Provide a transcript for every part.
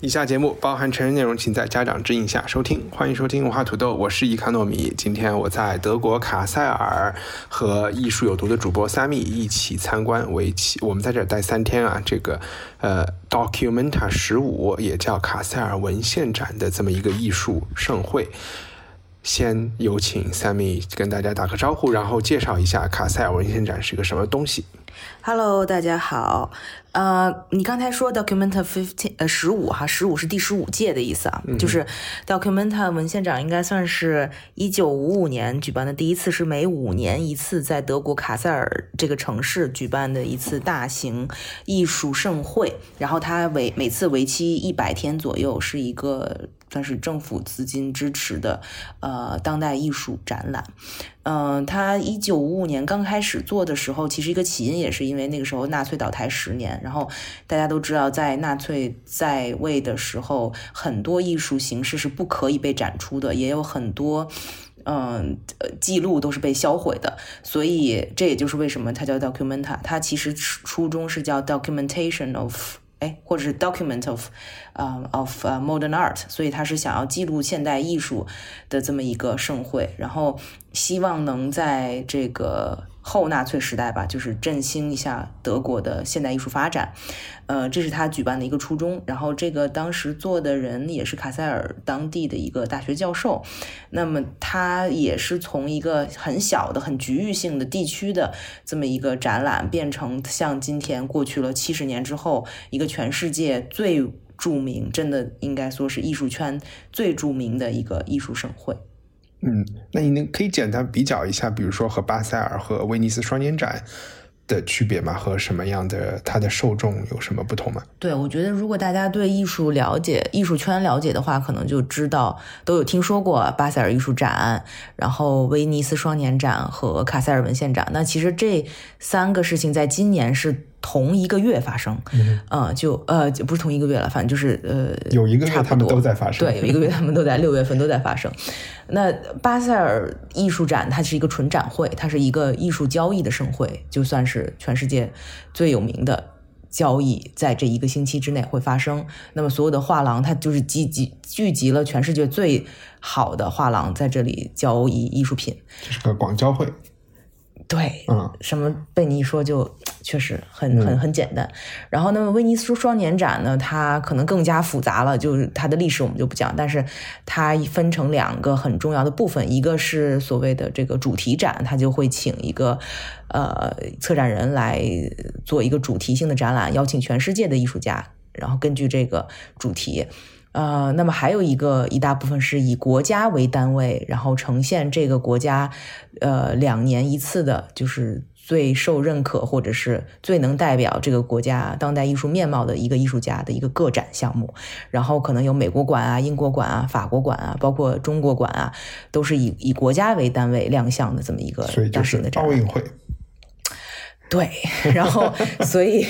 以下节目包含成人内容，请在家长指引下收听。欢迎收听文化土豆，我是伊卡糯米。今天我在德国卡塞尔和艺术有毒的主播 Sammy 一起参观为期，我们在这儿待三天啊。这个呃 Documenta 十五，也叫卡塞尔文献展的这么一个艺术盛会。先有请 Sammy 跟大家打个招呼，然后介绍一下卡塞尔文献展是个什么东西。Hello，大家好。呃，你刚才说 Documenta fifteen 呃十五哈，十五是第十五届的意思啊，就是 Documenta 文献展应该算是一九五五年举办的第一次，是每五年一次在德国卡塞尔这个城市举办的一次大型艺术盛会，然后它为每次为期一百天左右，是一个算是政府资金支持的呃当代艺术展览。嗯，他一九五五年刚开始做的时候，其实一个起因也是因为那个时候纳粹倒台十年，然后大家都知道，在纳粹在位的时候，很多艺术形式是不可以被展出的，也有很多。嗯，记录都是被销毁的，所以这也就是为什么它叫 documenta。它其实初衷是叫 documentation of 哎，或者是 document of，呃、of、modern art，所以他是想要记录现代艺术的这么一个盛会，然后希望能在这个后纳粹时代吧，就是振兴一下德国的现代艺术发展，呃，这是他举办的一个初衷。然后这个当时做的人也是卡塞尔当地的一个大学教授，那么他也是从一个很小的、很局域性的地区的这么一个展览，变成像今天过去了七十年之后，一个全世界最著名，真的应该说是艺术圈最著名的一个艺术盛会。嗯，那你能可以简单比较一下，比如说和巴塞尔和威尼斯双年展的区别吗？和什么样的它的受众有什么不同吗？对，我觉得如果大家对艺术了解、艺术圈了解的话，可能就知道都有听说过巴塞尔艺术展，然后威尼斯双年展和卡塞尔文献展。那其实这三个事情在今年是同一个月发生，嗯、呃，就呃就不是同一个月了，反正就是呃有一个月他们多都在发生对，有一个月他们都在 六月份都在发生。那巴塞尔艺术展它是一个纯展会，它是一个艺术交易的盛会，就算是全世界最有名的交易，在这一个星期之内会发生。那么所有的画廊，它就是集集聚集了全世界最好的画廊在这里交易艺术品。这是个广交会。对，嗯，什么被你一说就确实很很很简单。然后那么威尼斯双年展呢，它可能更加复杂了，就是它的历史我们就不讲，但是它分成两个很重要的部分，一个是所谓的这个主题展，它就会请一个呃策展人来做一个主题性的展览，邀请全世界的艺术家，然后根据这个主题。呃，那么还有一个一大部分是以国家为单位，然后呈现这个国家，呃，两年一次的，就是最受认可或者是最能代表这个国家当代艺术面貌的一个艺术家的一个个展项目。然后可能有美国馆啊、英国馆啊、法国馆啊，包括中国馆啊，都是以以国家为单位亮相的这么一个大所以就是型的展览。奥运会。对，然后 所以，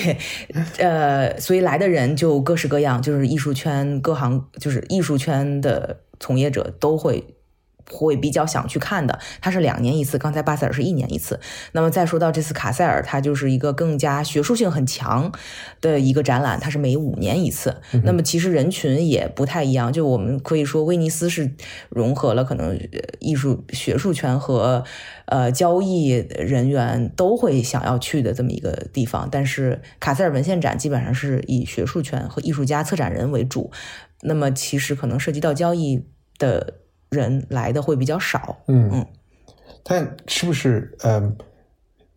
呃，所以来的人就各式各样，就是艺术圈各行，就是艺术圈的从业者都会会比较想去看的。它是两年一次，刚才巴塞尔是一年一次。那么再说到这次卡塞尔，它就是一个更加学术性很强的一个展览，它是每五年一次。那么其实人群也不太一样，就我们可以说威尼斯是融合了可能呃艺术学术圈和呃交易人员都会想要去的这么一个地方，但是卡塞尔文献展基本上是以学术圈和艺术家、策展人为主。那么其实可能涉及到交易的人来的会比较少。嗯嗯，但是不是嗯，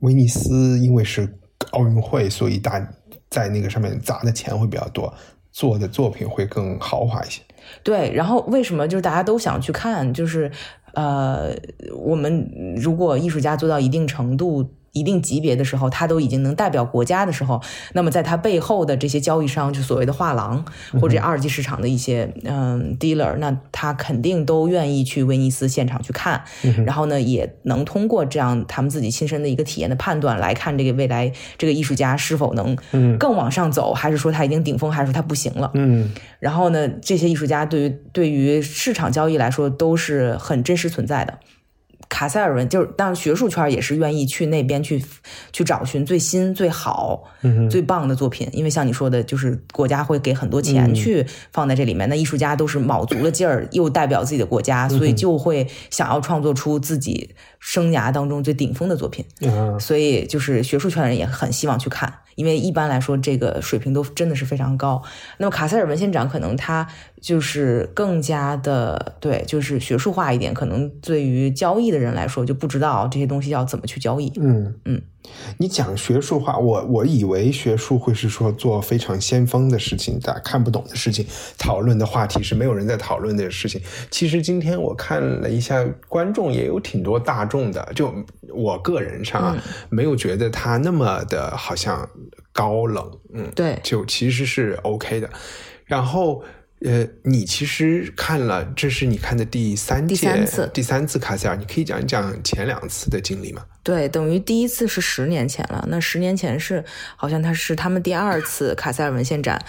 威尼斯因为是奥运会，所以大在那个上面砸的钱会比较多，做的作品会更豪华一些。对，然后为什么就是大家都想去看？就是呃，我们如果艺术家做到一定程度一定级别的时候，他都已经能代表国家的时候，那么在他背后的这些交易商，就所谓的画廊或者二级市场的一些嗯 dealer，那他肯定都愿意去威尼斯现场去看，然后呢，也能通过这样他们自己亲身的一个体验的判断来看这个未来这个艺术家是否能更往上走，还是说他已经顶峰，还是说他不行了？嗯，然后呢，这些艺术家对于对于市场交易来说都是很真实存在的。卡塞尔文就是，当然学术圈也是愿意去那边去去找寻最新、最好、最棒的作品，因为像你说的，就是国家会给很多钱去放在这里面。那艺术家都是卯足了劲儿，又代表自己的国家，所以就会想要创作出自己生涯当中最顶峰的作品。所以就是学术圈的人也很希望去看。因为一般来说，这个水平都真的是非常高。那么卡塞尔文献展可能它就是更加的对，就是学术化一点。可能对于交易的人来说，就不知道这些东西要怎么去交易。嗯嗯。你讲学术化，我我以为学术会是说做非常先锋的事情，大家看不懂的事情，讨论的话题是没有人在讨论的事情。其实今天我看了一下，观众也有挺多大众的，就我个人上啊，没有觉得他那么的好像高冷，嗯，对，就其实是 OK 的。然后。呃，你其实看了，这是你看的第三第三次第三次卡塞尔，你可以讲一讲前两次的经历吗？对，等于第一次是十年前了，那十年前是好像他是他们第二次卡塞尔文献展，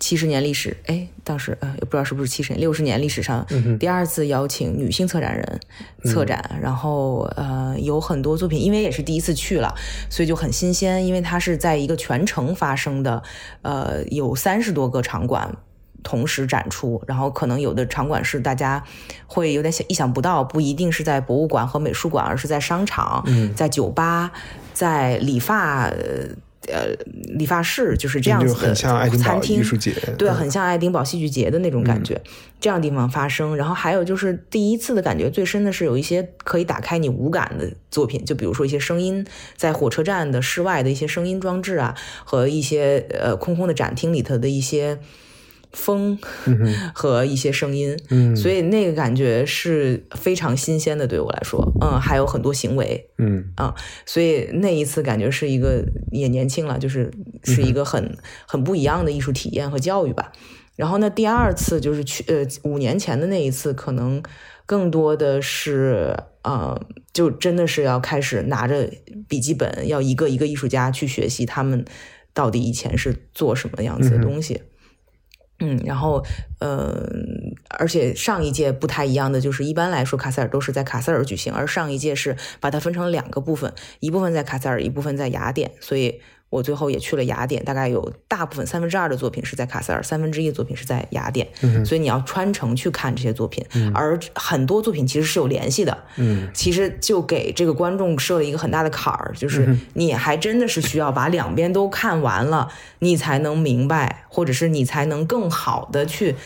七十年历史，哎，当时呃也不知道是不是七十年，六十年历史上第二次邀请女性策展人策展，然后呃有很多作品，因为也是第一次去了，所以就很新鲜，因为它是在一个全城发生的，呃有三十多个场馆。同时展出，然后可能有的场馆是大家会有点想意想不到，不一定是在博物馆和美术馆，而是在商场、在酒吧、在理发呃理发室，就是这样子的餐厅。对，很像爱丁堡戏剧节的那种感觉，这样地方发生。然后还有就是第一次的感觉最深的是有一些可以打开你五感的作品，就比如说一些声音，在火车站的室外的一些声音装置啊，和一些呃空空的展厅里头的一些。风和一些声音，嗯，所以那个感觉是非常新鲜的，对我来说，嗯，还有很多行为，嗯。啊，所以那一次感觉是一个也年轻了，就是是一个很很不一样的艺术体验和教育吧。然后呢，第二次就是去呃五年前的那一次，可能更多的是呃，就真的是要开始拿着笔记本，要一个一个艺术家去学习他们到底以前是做什么样子的东西。嗯，嗯然后，呃，而且上一届不太一样的就是，一般来说卡塞尔都是在卡塞尔举行，而上一届是把它分成两个部分，一部分在卡塞尔，一部分在雅典，所以。我最后也去了雅典，大概有大部分三分之二的作品是在卡塞尔，三分之一的作品是在雅典，嗯所以你要穿城去看这些作品，而很多作品其实是有联系的，嗯，其实就给这个观众设了一个很大的坎儿，就是你还真的是需要把两边都看完了，你才能明白，或者是你才能更好的去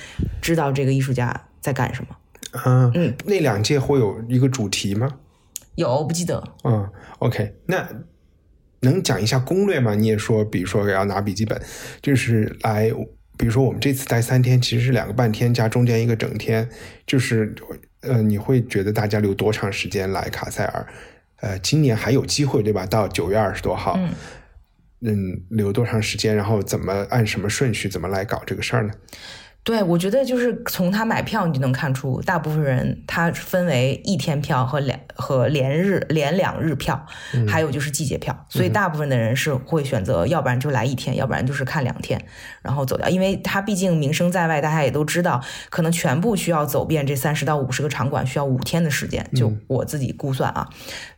知道这个艺术家在干什么。嗯嗯，那两届会有一个主题吗？有，不记得。嗯，OK，那。能讲一下攻略吗？你也说，比如说要拿笔记本，就是来，比如说我们这次待三天，其实是两个半天加中间一个整天，就是呃，你会觉得大家留多长时间来卡塞尔？呃，今年还有机会对吧？到九月二十多号，嗯，留多长时间？然后怎么按什么顺序怎么来搞这个事儿呢？对，我觉得就是从他买票你就能看出，大部分人他分为一天票和两和连日连两日票，还有就是季节票，所以大部分的人是会选择，要不然就来一天，要不然就是看两天，然后走掉。因为他毕竟名声在外，大家也都知道，可能全部需要走遍这三十到五十个场馆，需要五天的时间，就我自己估算啊，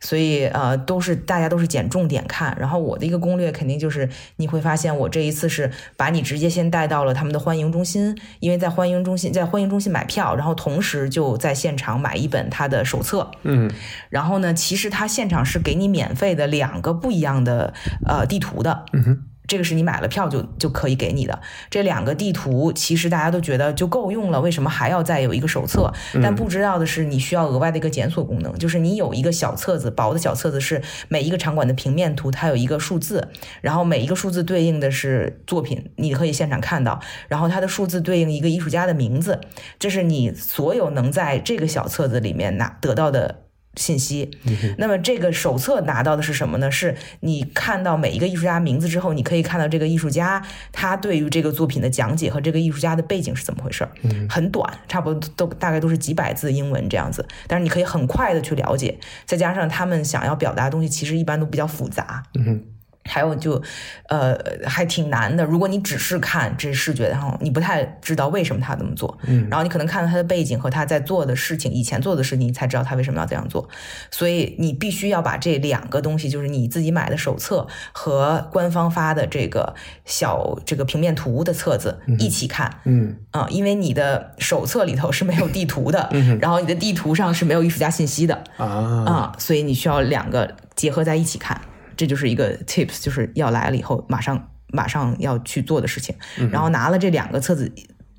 所以呃都是大家都是捡重点看。然后我的一个攻略肯定就是你会发现，我这一次是把你直接先带到了他们的欢迎中心。因为在欢迎中心，在欢迎中心买票，然后同时就在现场买一本他的手册。嗯，然后呢，其实他现场是给你免费的两个不一样的呃地图的。嗯哼。这个是你买了票就就可以给你的这两个地图，其实大家都觉得就够用了，为什么还要再有一个手册？但不知道的是，你需要额外的一个检索功能，就是你有一个小册子，薄的小册子是每一个场馆的平面图，它有一个数字，然后每一个数字对应的是作品，你可以现场看到，然后它的数字对应一个艺术家的名字，这是你所有能在这个小册子里面拿得到的。信息。那么这个手册拿到的是什么呢？是你看到每一个艺术家名字之后，你可以看到这个艺术家他对于这个作品的讲解和这个艺术家的背景是怎么回事儿。很短，差不多都大概都是几百字英文这样子，但是你可以很快的去了解。再加上他们想要表达的东西，其实一般都比较复杂。嗯还有就，呃，还挺难的。如果你只是看这视觉，然后你不太知道为什么他这么做，嗯，然后你可能看到他的背景和他在做的事情，以前做的事情，你才知道他为什么要这样做。所以你必须要把这两个东西，就是你自己买的手册和官方发的这个小这个平面图的册子一起看，嗯啊、因为你的手册里头是没有地图的，嗯然后你的地图上是没有艺术家信息的，啊啊、所以你需要两个结合在一起看，这就是一个 tips，就是要来了以后马上马上要去做的事情。然后拿了这两个册子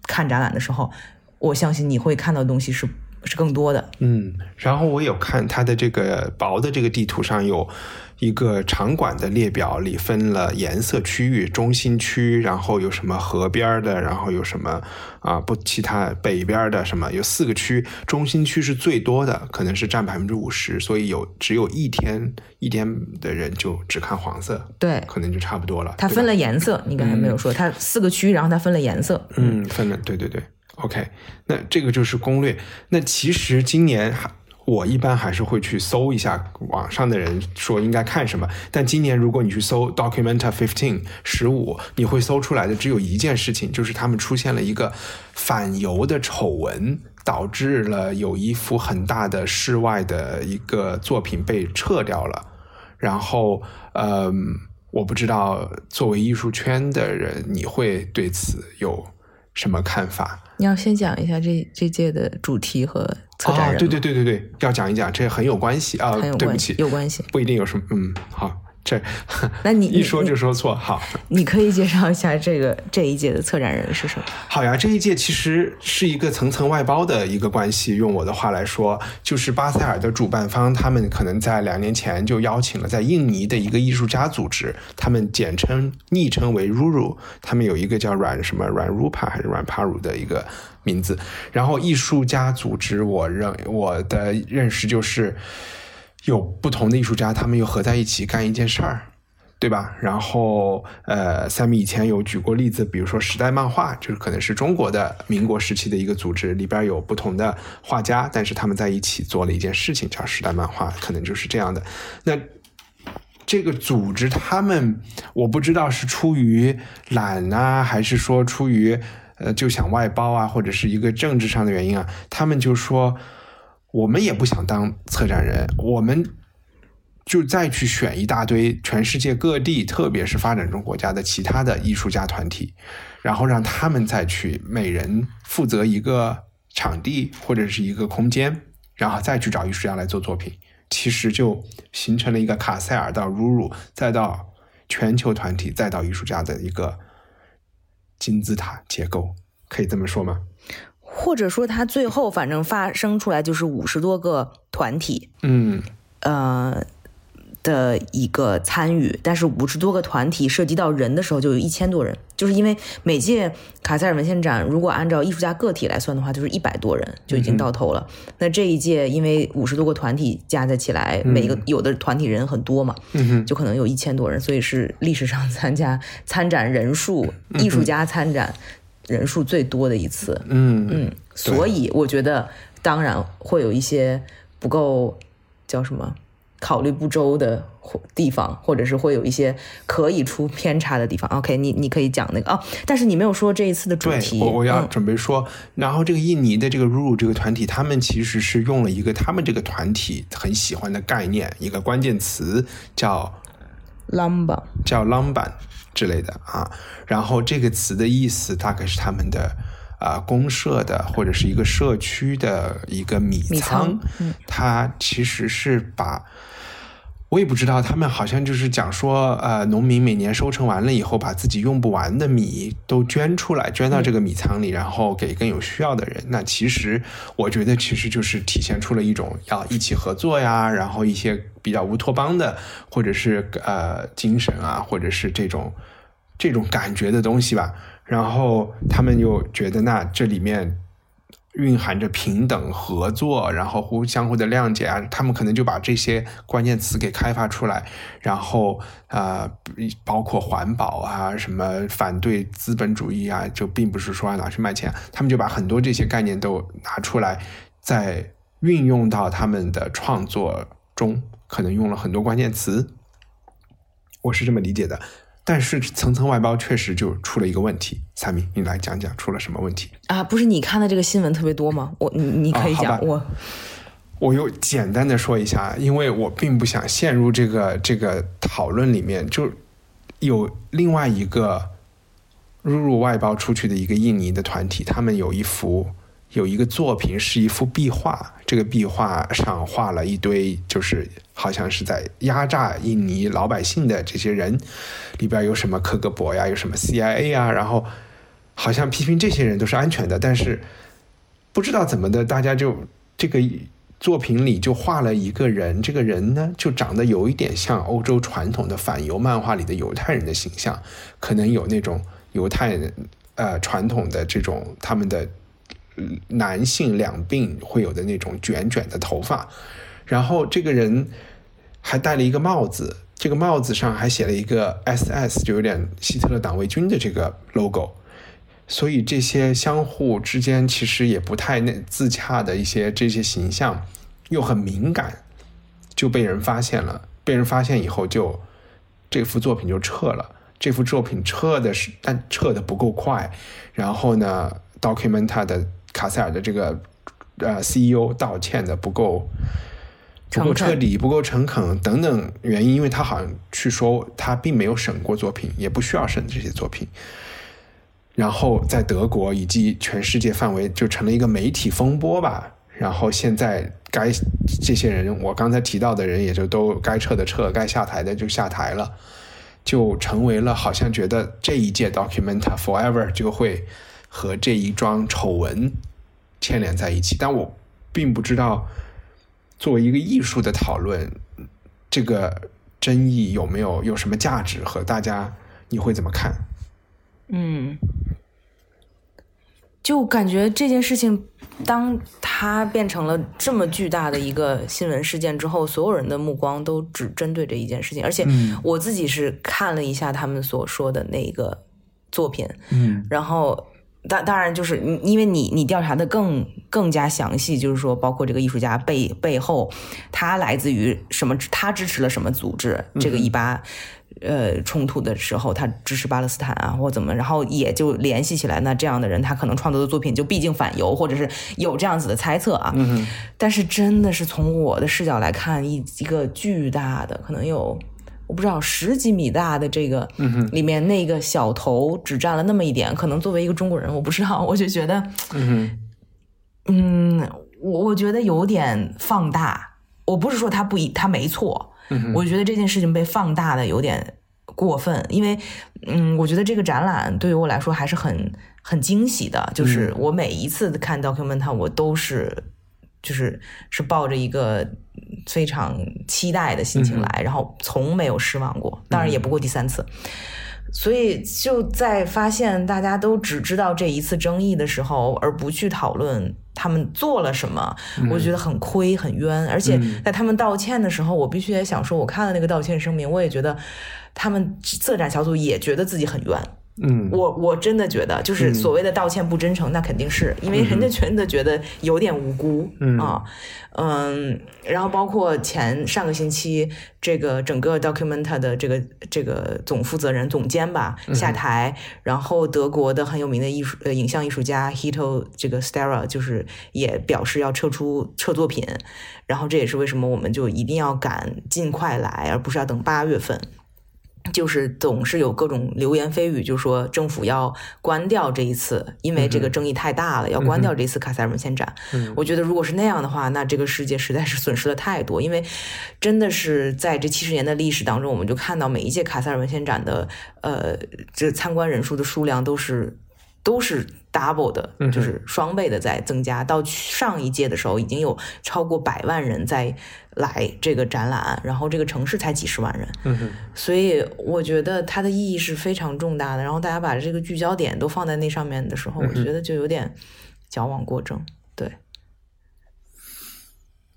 看展览的时候，我相信你会看到的东西是是更多的。嗯，然后我有看它的这个薄的这个地图上有一个场馆的列表，里分了颜色区域，中心区，然后有什么河边的，然后有什么啊不其他北边的什么，有四个区，中心区是最多的，可能是占百分之五十，所以有只有一天一天的人就只看黄色，对，可能就差不多了。它分了颜色，你刚才没有说，它四个区，然后它分了颜色。嗯，分了，对对对，OK，那这个就是攻略。那其实今年还我一般还是会去搜一下网上的人说应该看什么，但今年如果你去搜 Documenta Fifteen 十五，你会搜出来的只有一件事情，就是他们出现了一个反犹的丑闻。导致了有一幅很大的室外的一个作品被撤掉了，然后，嗯，我不知道作为艺术圈的人，你会对此有什么看法？你要先讲一下这这届的主题和策展人、哦，对对，对对对，要讲一讲，这很有关系啊。很有关对不起，系有关系不一定有什么，嗯，好，这那你 一说就说错，好。你可以介绍一下这个这一届的策展人是什么？好呀，这一届其实是一个层层外包的一个关系。用我的话来说，就是巴塞尔的主办方，他们可能在两年前就邀请了在印尼的一个艺术家组织，他们简称昵称为 Ruru，他们有一个叫软什么软 Rupa 还是软 Paru 的一个名字。然后艺术家组织，我认我的认识就是有不同的艺术家，他们又合在一起干一件事儿。对吧？然后，呃，三米以前有举过例子，比如说时代漫画，就是可能是中国的民国时期的一个组织，里边有不同的画家，但是他们在一起做了一件事情，叫时代漫画，可能就是这样的。那这个组织，他们我不知道是出于懒啊，还是说出于呃就想外包啊，或者是一个政治上的原因啊，他们就说我们也不想当策展人，我们。就再去选一大堆全世界各地，特别是发展中国家的其他的艺术家团体，然后让他们再去每人负责一个场地或者是一个空间，然后再去找艺术家来做作品。其实就形成了一个卡塞尔到 Ruru，再到全球团体，再到艺术家的一个金字塔结构，可以这么说吗？或者说，它最后反正发生出来就是五十多个团体，嗯呃的一个参与，但是五十多个团体涉及到人的时候，就有一千多人。就是因为每届卡塞尔文献展，如果按照艺术家个体来算的话，就是一百多人就已经到头了。那这一届因为五十多个团体加在起来，每一个有的团体人很多嘛，嗯哼，就可能有一千多人，所以是历史上参加参展人数、艺术家参展人数最多的一次。嗯嗯，所以我觉得当然会有一些不够叫什么考虑不周的或地方，或者是会有一些可以出偏差的地方。OK，你你可以讲那个哦，但是你没有说这一次的主对题。我我要嗯准备说，然后这个印尼的这个 Ruru 这个团体，他们其实是用了一个他们这个团体很喜欢的概念，一个关键词叫 Lamba，叫 Lamban 之类的啊。然后这个词的意思大概是他们的啊、公社的或者是一个社区的一个米米仓嗯它其实是把。我也不知道，他们好像就是讲说，呃，农民每年收成完了以后，把自己用不完的米都捐出来，捐到这个米仓里，然后给更有需要的人。那其实我觉得，其实就是体现出了一种要一起合作呀，然后一些比较乌托邦的，或者是呃精神啊，或者是这种这种感觉的东西吧。然后他们又觉得，那这里面蕴含着平等合作，然后互相互的谅解啊，他们可能就把这些关键词给开发出来，然后呃，包括环保啊，什么反对资本主义啊，就并不是说拿去卖钱，他们就把很多这些概念都拿出来，在运用到他们的创作中，可能用了很多关键词，我是这么理解的。但是层层外包确实就出了一个问题，三明，你来讲讲出了什么问题啊？不是你看的这个新闻特别多吗？我你你可以讲我，我又简单的说一下，因为我并不想陷入这个这个讨论里面。就有另外一个入入外包出去的一个印尼的团体，他们有一幅。有一个作品是一幅壁画，这个壁画上画了一堆，就是好像是在压榨印尼老百姓的这些人，里边有什么克格勃呀，有什么 CIA 啊，然后好像批评这些人都是安全的，但是不知道怎么的，大家就这个作品里就画了一个人，这个人呢就长得有一点像欧洲传统的反犹漫画里的犹太人的形象，可能有那种犹太人呃传统的这种他们的。男性两鬓会有的那种卷卷的头发，然后这个人还戴了一个帽子，这个帽子上还写了一个 SS，就有点希特勒党卫军的这个 logo。所以这些相互之间其实也不太那自洽的一些这些形象，又很敏感，就被人发现了。被人发现以后，就这幅作品就撤了。这幅作品撤的是，但撤的不够快。然后呢，Documenta 的。卡塞尔的这个呃 CEO 道歉的不够不够彻底，不够诚恳等等原因，因为他好像去说他并没有审过作品，也不需要审这些作品。然后在德国以及全世界范围就成了一个媒体风波吧。然后现在该这些人，我刚才提到的人也就都该撤的撤，该下台的就下台了，就成为了好像觉得这一届 Documenta Forever 就会。和这一桩丑闻牵连在一起，但我并不知道作为一个艺术的讨论，这个争议有没有有什么价值和大家你会怎么看？嗯，就感觉这件事情，当它变成了这么巨大的一个新闻事件之后，所有人的目光都只针对这一件事情，而且我自己是看了一下他们所说的那个作品，嗯，然后。当当然，就是因为你你调查的更更加详细，就是说，包括这个艺术家背背后，他来自于什么，他支持了什么组织？这个以巴呃冲突的时候，他支持巴勒斯坦啊，或怎么？然后也就联系起来，那这样的人，他可能创作的作品就毕竟反犹，或者是有这样子的猜测啊。但是真的是从我的视角来看，一一个巨大的，可能有。我不知道十几米大的这个里面那个小头只占了那么一点，可能作为一个中国人，我不知道，我就觉得，嗯，我我觉得有点放大。我不是说他不一，他没错，我觉得这件事情被放大的有点过分，因为，嗯，我觉得这个展览对于我来说还是很很惊喜的，就是我每一次看 document，我都是。就是是抱着一个非常期待的心情来，然后从没有失望过，当然也不过第三次。所以就在发现大家都只知道这一次争议的时候，而不去讨论他们做了什么，我觉得很亏很冤。而且在他们道歉的时候，我必须也想说，我看了那个道歉声明，我也觉得他们策展小组也觉得自己很冤。嗯，我我真的觉得，就是所谓的道歉不真诚，那肯定是因为人家真的觉得有点无辜啊，嗯，然后包括前上个星期，这个整个 Documenta 的这个这个总负责人总监吧下台，然后德国的很有名的艺术呃影像艺术家 Hito 这个 Stara 就是也表示要撤出撤作品，然后这也是为什么我们就一定要赶尽快来，而不是要等八月份。就是总是有各种流言蜚语，就说政府要关掉这一次，因为这个争议太大了，要关掉这次卡塞尔文献展。我觉得如果是那样的话，那这个世界实在是损失了太多，因为真的是在这七十年的历史当中，我们就看到每一届卡塞尔文献展的呃，这参观人数的数量都是都是 double 的，就是双倍的在增加。到上一届的时候，已经有超过百万人在。来这个展览，然后这个城市才几十万人，嗯所以我觉得它的意义是非常重大的。然后大家把这个聚焦点都放在那上面的时候，我觉得就有点矫枉过正。对，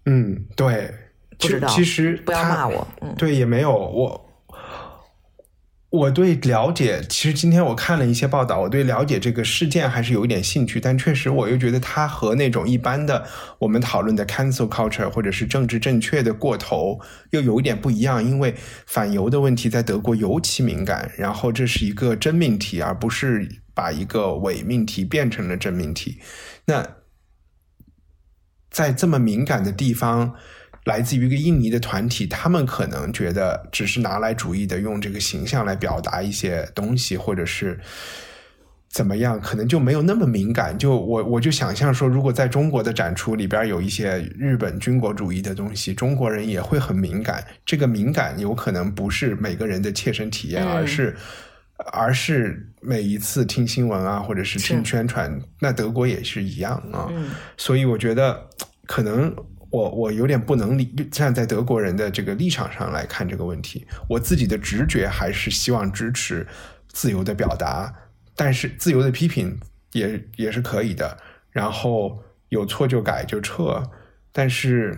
嗯，对，不知道其实不要骂我嗯对，也没有我。我对了解，其实今天我看了一些报道，我对了解这个事件还是有一点兴趣，但确实我又觉得它和那种一般的我们讨论的 cancel culture 或者是政治正确的过头又有一点不一样，因为反犹的问题在德国尤其敏感，然后这是一个真命题，而不是把一个伪命题变成了真命题。那在这么敏感的地方，来自于一个印尼的团体，他们可能觉得只是拿来主义的用这个形象来表达一些东西，或者是怎么样，可能就没有那么敏感。就我我就想象说，如果在中国的展出里边有一些日本军国主义的东西，中国人也会很敏感。这个敏感有可能不是每个人的切身体验，嗯而是。而是每一次听新闻啊，或者是听宣传，那德国也是一样啊。嗯所以我觉得可能我我有点不能理站在德国人的这个立场上来看这个问题。我自己的直觉还是希望支持自由的表达，但是自由的批评也也是可以的。然后有错就改就撤，但是。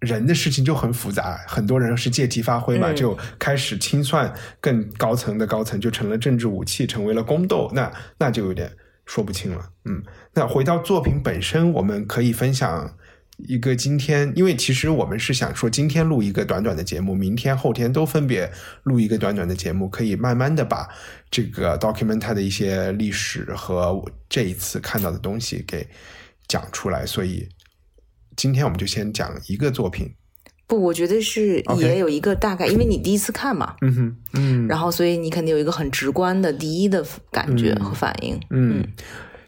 人的事情就很复杂，很多人是借题发挥嘛，嗯就开始清算更高层的高层，就成了政治武器，成为了宫斗，那那就有点说不清了。嗯，那回到作品本身，我们可以分享一个今天，因为其实我们是想说，今天录一个短短的节目，明天、后天都分别录一个短短的节目，可以慢慢的把这个 documenta 的一些历史和我这一次看到的东西给讲出来。所以今天我们就先讲一个作品。不，我觉得是也有一个大概，因为你第一次看嘛，嗯哼，嗯，然后所以你肯定有一个很直观的第一的感觉和反应。嗯，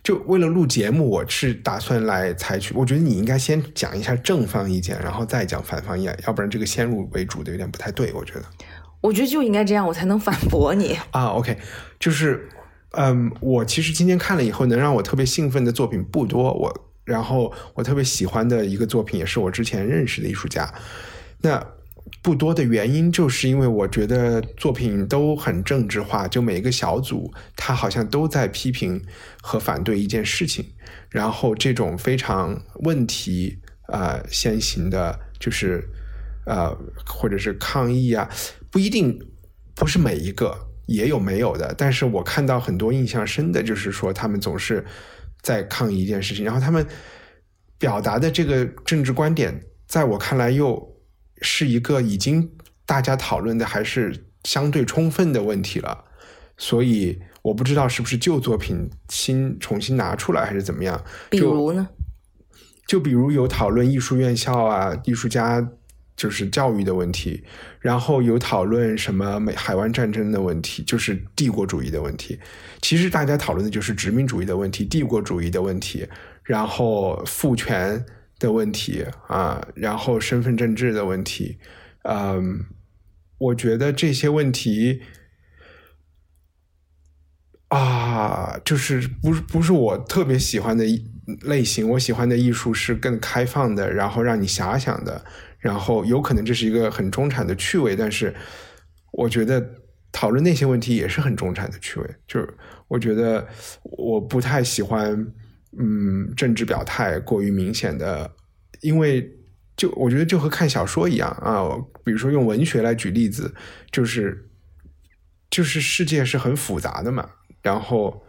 就为了录节目，我是打算来采取。我觉得你应该先讲一下正方意见，然后再讲反方意见，要不然这个先入为主的有点不太对。我觉得我觉得就应该这样，我才能反驳你。啊，OK，就是嗯，我其实今天看了以后，能让我特别兴奋的作品不多。我然后我特别喜欢的一个作品，也是我之前认识的艺术家。那不多的原因，就是因为我觉得作品都很政治化，就每一个小组他好像都在批评和反对一件事情，然后这种非常问题呃先行的，就是呃或者是抗议啊，不一定不是每一个，也有没有的，但是我看到很多印象深的，就是说他们总是在抗议一件事情，然后他们表达的这个政治观点，在我看来又是一个已经大家讨论的还是相对充分的问题了，所以我不知道是不是旧作品新重新拿出来还是怎么样。比就如呢？就比如有讨论艺术院校啊、艺术家就是教育的问题，然后有讨论什么美海湾战争的问题，就是帝国主义的问题。其实大家讨论的就是殖民主义的问题、帝国主义的问题，然后父权的问题啊，然后身份政治的问题。嗯，我觉得这些问题。啊，就是不是不是我特别喜欢的类型，我喜欢的艺术是更开放的，然后让你遐想的，然后有可能这是一个很中产的趣味，但是我觉得讨论那些问题也是很中产的趣味，就是我觉得我不太喜欢，嗯，政治表态过于明显的，因为就我觉得就和看小说一样啊，比如说用文学来举例子，就是就是世界是很复杂的嘛。然后，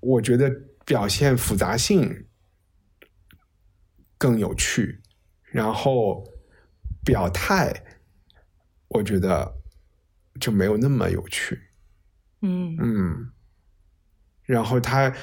我觉得表现复杂性更有趣，然后表态，我觉得就没有那么有趣。嗯嗯，然后他，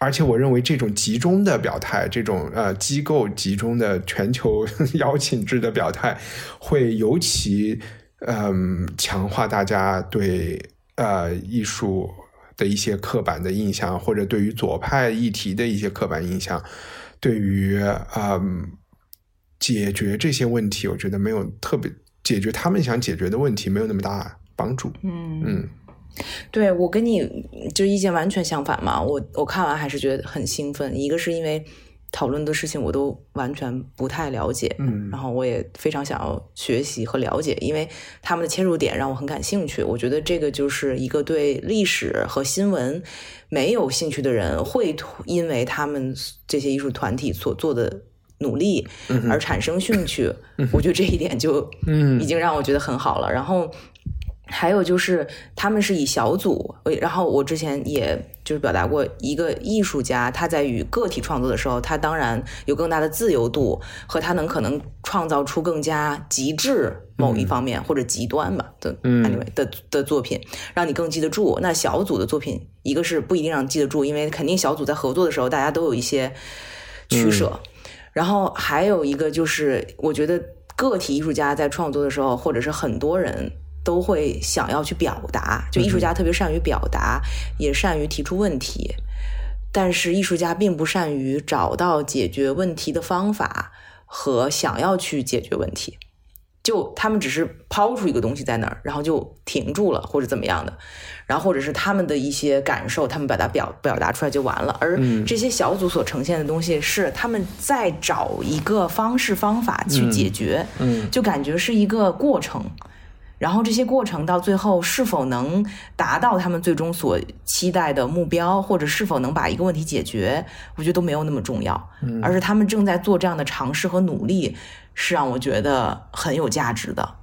而且我认为这种集中的表态，这种呃机构集中的全球 邀请制的表态，会尤其嗯、强化大家对呃艺术的一些刻板的印象，或者对于左派议题的一些刻板印象，对于嗯解决这些问题，我觉得没有特别解决他们想解决的问题没有那么大帮助。嗯。嗯对我跟你就意见完全相反嘛。我我看完还是觉得很兴奋，一个是因为讨论的事情我都完全不太了解，嗯然后我也非常想要学习和了解，因为他们的切入点让我很感兴趣。我觉得这个就是一个对历史和新闻没有兴趣的人会因为他们这些艺术团体所做的努力而产生兴趣。我觉得这一点就嗯已经让我觉得很好了。然后还有就是他们是以小组，呃然后我之前也就是表达过，一个艺术家他在与个体创作的时候，他当然有更大的自由度，和他能可能创造出更加极致某一方面、或者极端吧的嗯 anyway 的的作品，让你更记得住。那小组的作品，一个是不一定让你记得住，因为肯定小组在合作的时候，大家都有一些取舍。然后还有一个就是，我觉得个体艺术家在创作的时候，或者是很多人都会想要去表达，就艺术家特别善于表达，也善于提出问题，但是艺术家并不善于找到解决问题的方法和想要去解决问题。就他们只是抛出一个东西在那儿，然后就停住了，或者怎么样的，然后或者是他们的一些感受，他们把它表表达出来就完了。而这些小组所呈现的东西是他们在找一个方式方法去解决，嗯就感觉是一个过程。然后这些过程到最后是否能达到他们最终所期待的目标，或者是否能把一个问题解决，我觉得都没有那么重要，嗯而是他们正在做这样的尝试和努力，是让我觉得很有价值的。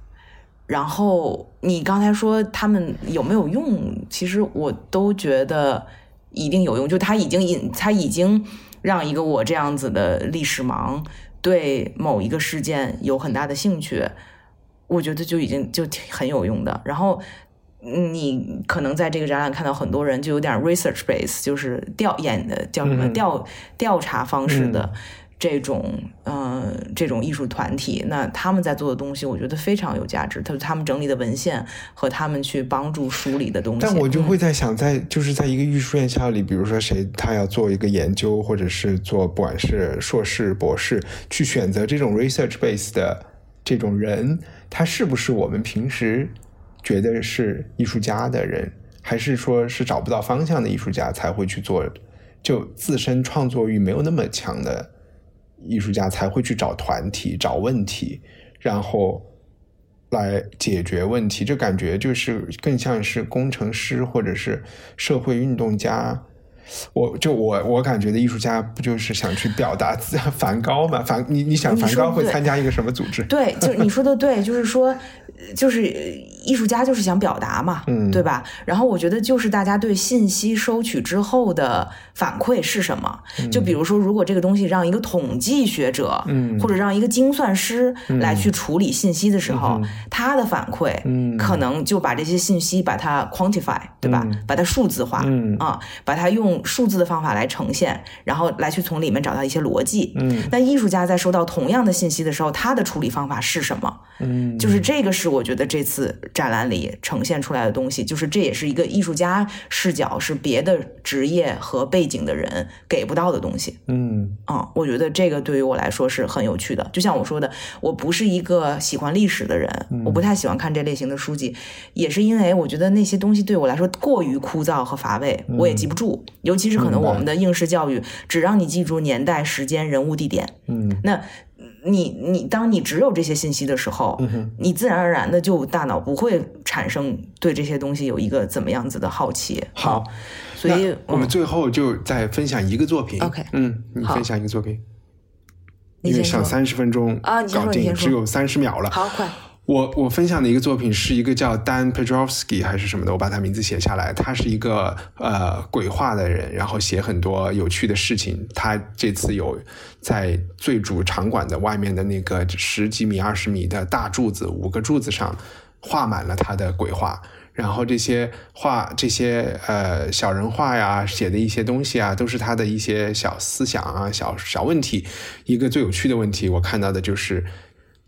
然后你刚才说他们有没有用，其实我都觉得一定有用。就他已经引，他已经让一个我这样子的历史盲对某一个事件有很大的兴趣，我觉得就已经就挺很有用的。然后。嗯你可能在这个展览看到很多人就有点 research base，就是调研的叫什么嗯调调查方式的这种呃这种艺术团体，那他们在做的东西，我觉得非常有价值。他他们整理的文献和他们去帮助梳理的东西，但我就嗯会在想，在就是在一个艺术院校里，比如说谁他要做一个研究，或者是做不管是硕士、博士，去选择这种 research base 的这种人，他是不是我们平时觉得是艺术家的人，还是说是找不到方向的艺术家才会去做？就自身创作欲没有那么强的艺术家才会去找团体、找问题，然后来解决问题。这感觉就是更像是工程师或者是社会运动家。我就我我感觉的艺术家不就是想去表达自 梵高嘛？梵你你想梵高会参加一个什么组织？对，就你说的对，就是说，呃就是呃艺术家就是想表达嘛，嗯对吧？然后我觉得就是大家对信息收取之后的反馈是什么？就比如说，如果这个东西让一个统计学者，嗯或者让一个精算师来去处理信息的时候，他的反馈，嗯可能就把这些信息把它 quantify，对吧？把它数字化，嗯啊，把它用数字的方法来呈现，然后来去从里面找到一些逻辑。嗯那艺术家在收到同样的信息的时候，他的处理方法是什么？嗯，就是这个是我觉得这次展览里呈现出来的东西，就是这也是一个艺术家视角，是别的职业和背景的人给不到的东西。嗯啊、我觉得这个对于我来说是很有趣的。就像我说的，我不是一个喜欢历史的人，我不太喜欢看这类型的书籍，也是因为我觉得那些东西对我来说过于枯燥和乏味，我也记不住。尤其是可能我们的应试教育只让你记住年代、时间、人物、地点，嗯那你你当你只有这些信息的时候，你自然而然的就大脑不会产生对这些东西有一个怎么样子的好奇。好嗯所以我们嗯最后就再分享一个作品。OK 嗯，你分享一个作品，因为想三十分钟啊搞定，只有三十秒了。好快，我我分享的一个作品是一个叫 Dan Pedrovsky 还是什么的，我把他名字写下来。他是一个呃鬼画的人，然后写很多有趣的事情。他这次有在最主场馆的外面的那个十几米、二十米的大柱子，五个柱子上画满了他的鬼画。然后这些画、这些呃小人画呀，写的一些东西啊，都是他的一些小思想啊、小小问题。一个最有趣的问题，我看到的就是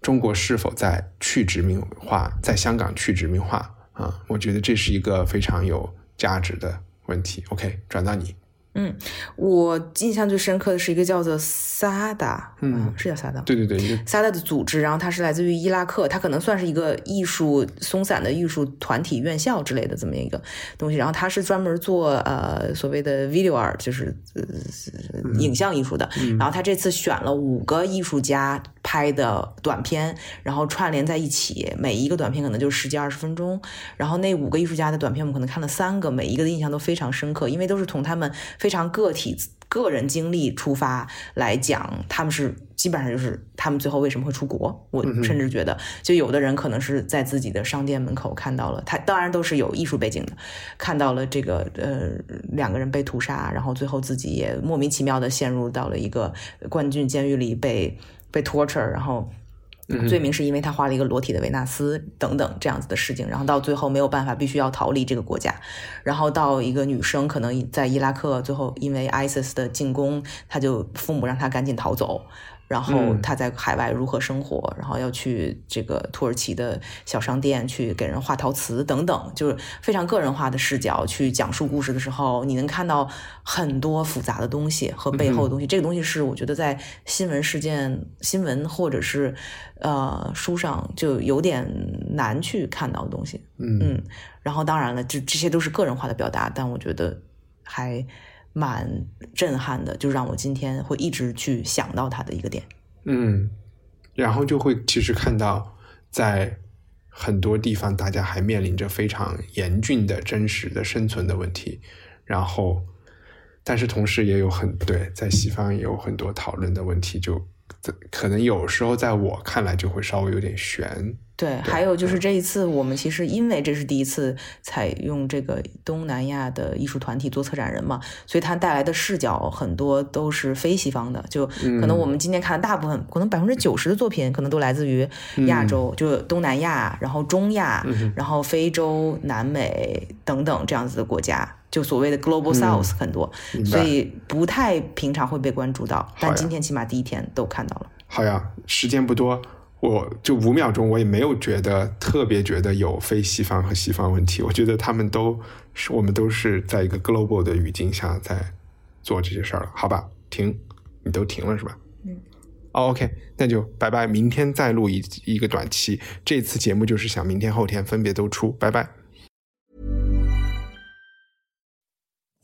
中国是否在去殖民化，在香港去殖民化啊？我觉得这是一个非常有价值的问题。OK，转到你。嗯，我印象最深刻的是一个叫做 Sada，嗯，是叫 Sada，对对对，Sada 的组织，然后它是来自于伊拉克，它可能算是一个艺术松散的艺术团体院校之类的这么一个东西，然后它是专门做呃所谓的 video art，就是呃影像艺术的，然后他这次选了五个艺术家拍的短片，然后串联在一起，每一个短片可能就十几二十分钟，然后那五个艺术家的短片我们可能看了三个，每一个的印象都非常深刻，因为都是从他们非常个体、个人经历出发来讲，他们是基本上就是他们最后为什么会出国。我甚至觉得，就有的人可能是在自己的商店门口看到了他，当然都是有艺术背景的，看到了这个呃两个人被屠杀，然后最后自己也莫名其妙的陷入到了一个冠军监狱里被被 torture，然后。罪名是因为他画了一个裸体的维纳斯等等这样子的事情，然后到最后没有办法，必须要逃离这个国家，然后到一个女生可能在伊拉克，最后因为 ISIS 的进攻，他就父母让他赶紧逃走。然后他在海外如何生活，然后要去这个土耳其的小商店去给人画陶瓷等等，就是非常个人化的视角去讲述故事的时候，你能看到很多复杂的东西和背后的东西。这个东西是我觉得在新闻事件、新闻或者是呃书上就有点难去看到的东西。嗯，然后当然了，这这些都是个人化的表达，但我觉得还。蛮震撼的，就让我今天会一直去想到他的一个点。嗯，然后就会其实看到，在很多地方大家还面临着非常严峻的真实的生存的问题，然后，但是同时也有很对，在西方也有很多讨论的问题，就可能有时候在我看来就会稍微有点悬。对，还有就是这一次，我们其实因为这是第一次采用这个东南亚的艺术团体做策展人嘛，所以它带来的视角很多都是非西方的，就可能我们今天看的大部分，可能百分之九十的作品可能都来自于亚洲，就东南亚，然后中亚，然后非洲、南美等等这样子的国家，就所谓的 Global South 很多，所以不太平常会被关注到，但今天起码第一天都看到了。好呀，时间不多。我就五秒钟，我也没有觉得特别觉得有非西方和西方问题。我觉得他们都是我们都是在一个 global 的语境下在做这些事儿了，好吧？停，你都停了是吧？嗯。哦，OK，那就拜拜，明天再录一一个短期。这次节目就是想明天后天分别都出，拜拜。